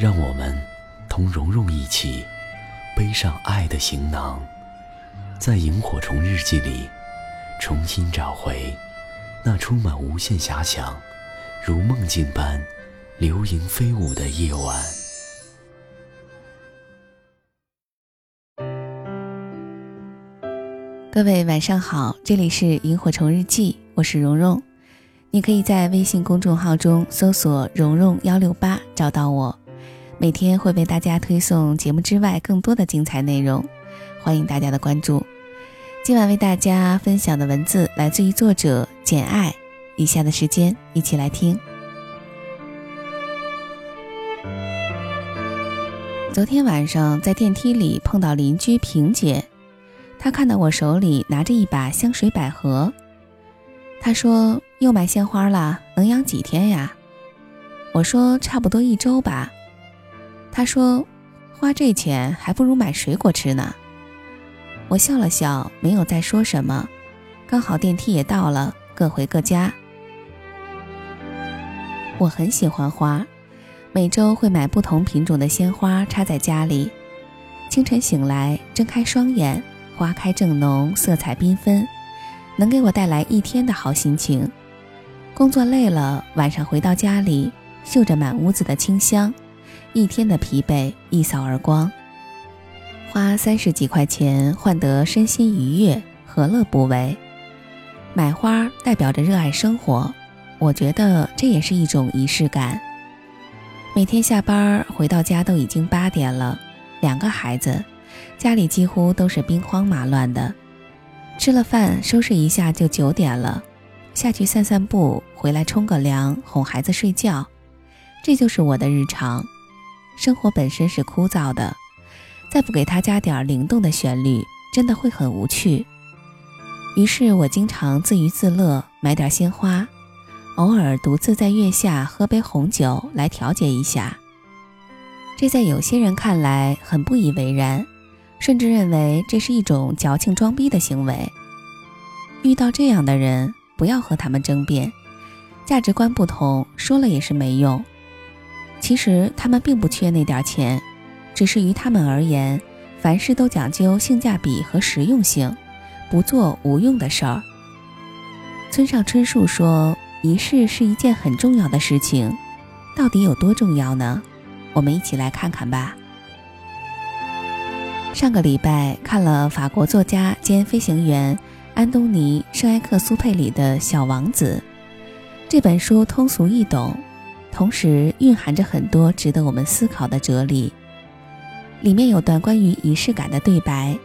让我们同蓉蓉一起背上爱的行囊，在萤火虫日记里重新找回那充满无限遐想、如梦境般流萤飞舞的夜晚。各位晚上好，这里是萤火虫日记，我是蓉蓉。你可以在微信公众号中搜索“蓉蓉幺六八”找到我。每天会为大家推送节目之外更多的精彩内容，欢迎大家的关注。今晚为大家分享的文字来自于作者简爱。以下的时间一起来听。昨天晚上在电梯里碰到邻居萍姐，她看到我手里拿着一把香水百合，她说又买鲜花了，能养几天呀？我说差不多一周吧。他说：“花这钱还不如买水果吃呢。”我笑了笑，没有再说什么。刚好电梯也到了，各回各家。我很喜欢花，每周会买不同品种的鲜花插在家里。清晨醒来，睁开双眼，花开正浓，色彩缤纷，能给我带来一天的好心情。工作累了，晚上回到家里，嗅着满屋子的清香。一天的疲惫一扫而光，花三十几块钱换得身心愉悦，何乐不为？买花代表着热爱生活，我觉得这也是一种仪式感。每天下班回到家都已经八点了，两个孩子，家里几乎都是兵荒马乱的。吃了饭收拾一下就九点了，下去散散步，回来冲个凉，哄孩子睡觉，这就是我的日常。生活本身是枯燥的，再不给它加点灵动的旋律，真的会很无趣。于是我经常自娱自乐，买点鲜花，偶尔独自在月下喝杯红酒来调节一下。这在有些人看来很不以为然，甚至认为这是一种矫情装逼的行为。遇到这样的人，不要和他们争辩，价值观不同，说了也是没用。其实他们并不缺那点钱，只是于他们而言，凡事都讲究性价比和实用性，不做无用的事儿。村上春树说：“仪式是一件很重要的事情，到底有多重要呢？我们一起来看看吧。”上个礼拜看了法国作家兼飞行员安东尼·圣埃克苏佩里的《小王子》这本书，通俗易懂。同时蕴含着很多值得我们思考的哲理。里面有段关于仪式感的对白。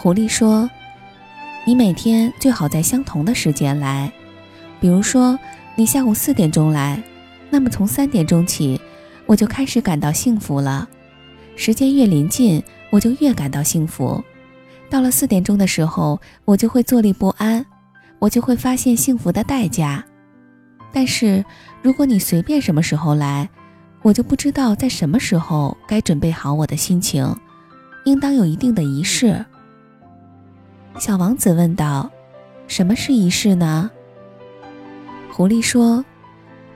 狐狸说：“你每天最好在相同的时间来，比如说你下午四点钟来，那么从三点钟起，我就开始感到幸福了。时间越临近，我就越感到幸福。到了四点钟的时候，我就会坐立不安，我就会发现幸福的代价。”但是，如果你随便什么时候来，我就不知道在什么时候该准备好我的心情，应当有一定的仪式。小王子问道：“什么是仪式呢？”狐狸说：“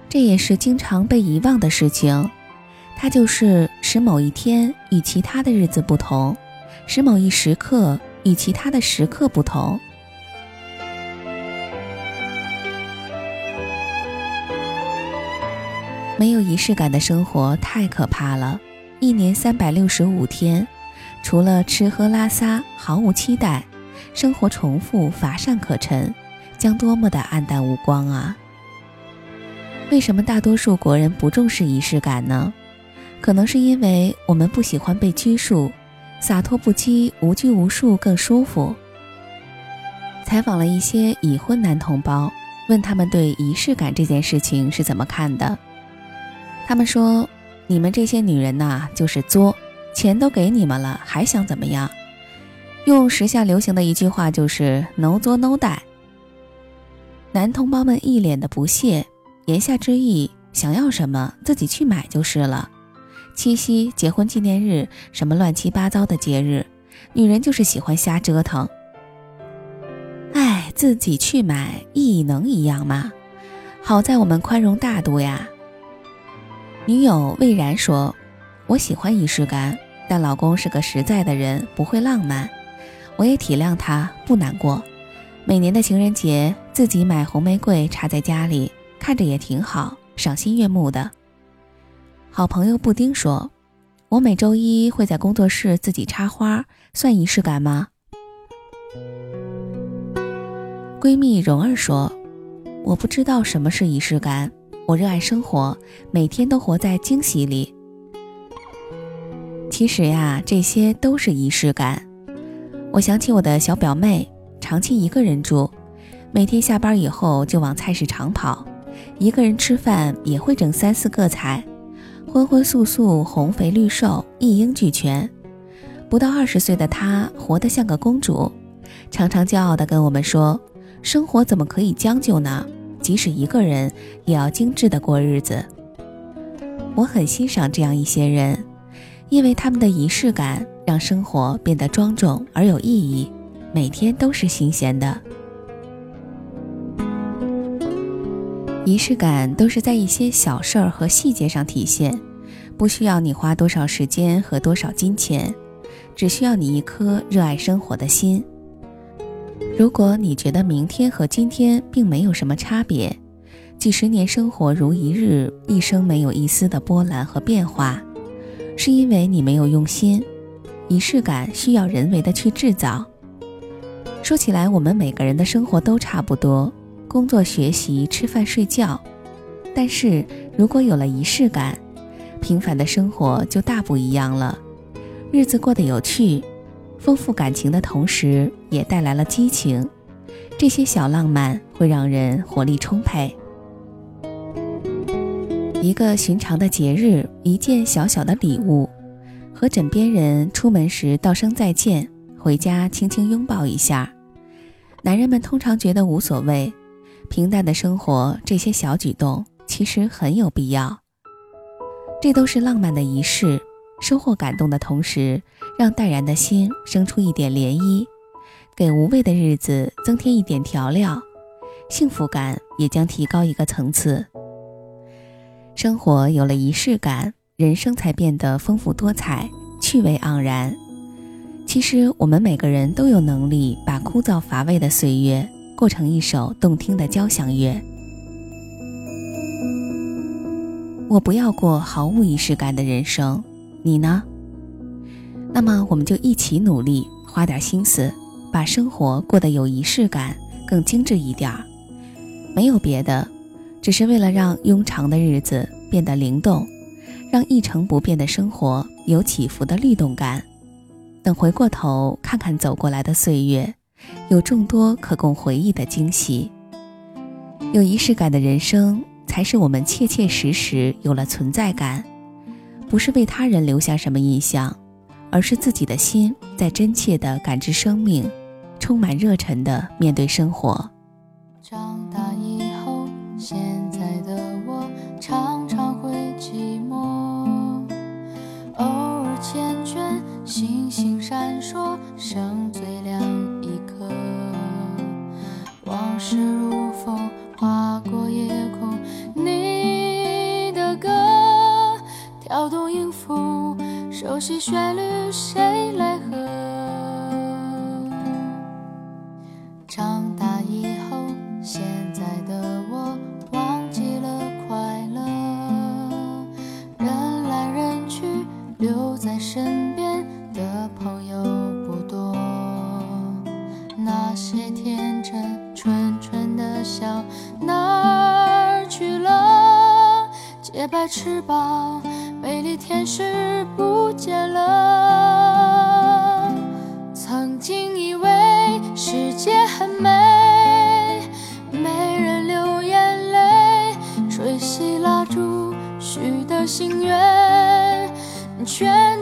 这也是经常被遗忘的事情，它就是使某一天与其他的日子不同，使某一时刻与其他的时刻不同。”没有仪式感的生活太可怕了，一年三百六十五天，除了吃喝拉撒毫无期待，生活重复乏善可陈，将多么的黯淡无光啊！为什么大多数国人不重视仪式感呢？可能是因为我们不喜欢被拘束，洒脱不羁、无拘无束更舒服。采访了一些已婚男同胞，问他们对仪式感这件事情是怎么看的。他们说：“你们这些女人呐，就是作，钱都给你们了，还想怎么样？”用时下流行的一句话就是 “no 作 no 带”。男同胞们一脸的不屑，言下之意，想要什么自己去买就是了。七夕、结婚纪念日，什么乱七八糟的节日，女人就是喜欢瞎折腾。哎，自己去买，意义能一样吗？好在我们宽容大度呀。女友魏然说：“我喜欢仪式感，但老公是个实在的人，不会浪漫。我也体谅他，不难过。每年的情人节，自己买红玫瑰插在家里，看着也挺好，赏心悦目的。”好朋友布丁说：“我每周一会在工作室自己插花，算仪式感吗？”闺蜜蓉儿说：“我不知道什么是仪式感，我热爱生活，每天都活在惊喜里。其实呀，这些都是仪式感。我想起我的小表妹，长期一个人住，每天下班以后就往菜市场跑，一个人吃饭也会整三四个菜。”荤荤素素，红肥绿瘦，一应俱全。不到二十岁的她，活得像个公主，常常骄傲地跟我们说：“生活怎么可以将就呢？即使一个人，也要精致的过日子。”我很欣赏这样一些人，因为他们的仪式感让生活变得庄重而有意义，每天都是新鲜的。仪式感都是在一些小事儿和细节上体现，不需要你花多少时间和多少金钱，只需要你一颗热爱生活的心。如果你觉得明天和今天并没有什么差别，几十年生活如一日，一生没有一丝的波澜和变化，是因为你没有用心。仪式感需要人为的去制造。说起来，我们每个人的生活都差不多。工作、学习、吃饭、睡觉，但是如果有了仪式感，平凡的生活就大不一样了。日子过得有趣，丰富感情的同时，也带来了激情。这些小浪漫会让人活力充沛。一个寻常的节日，一件小小的礼物，和枕边人出门时道声再见，回家轻轻拥抱一下。男人们通常觉得无所谓。平淡的生活，这些小举动其实很有必要。这都是浪漫的仪式，收获感动的同时，让淡然的心生出一点涟漪，给无味的日子增添一点调料，幸福感也将提高一个层次。生活有了仪式感，人生才变得丰富多彩、趣味盎然。其实，我们每个人都有能力把枯燥乏味的岁月。过成一首动听的交响乐。我不要过毫无仪式感的人生，你呢？那么我们就一起努力，花点心思，把生活过得有仪式感，更精致一点儿。没有别的，只是为了让庸长的日子变得灵动，让一成不变的生活有起伏的律动感。等回过头看看走过来的岁月。有众多可供回忆的惊喜，有仪式感的人生，才是我们切切实实有了存在感。不是为他人留下什么印象，而是自己的心在真切的感知生命，充满热忱的面对生活。悉旋律，谁来和？长大以后，现在的我忘记了快乐，人来人去，留在身边的朋友不多，那些天真。纯纯的笑哪儿去了？洁白翅膀，美丽天使不见了曾经以为世界很美没人流眼泪吹熄蜡烛许的心愿全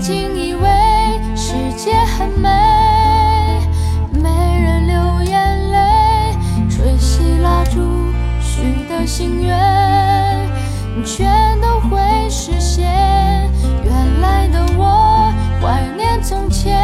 曾经以为世界很美没人流眼泪吹熄蜡烛许的心愿全都会实现原来的我怀念从前。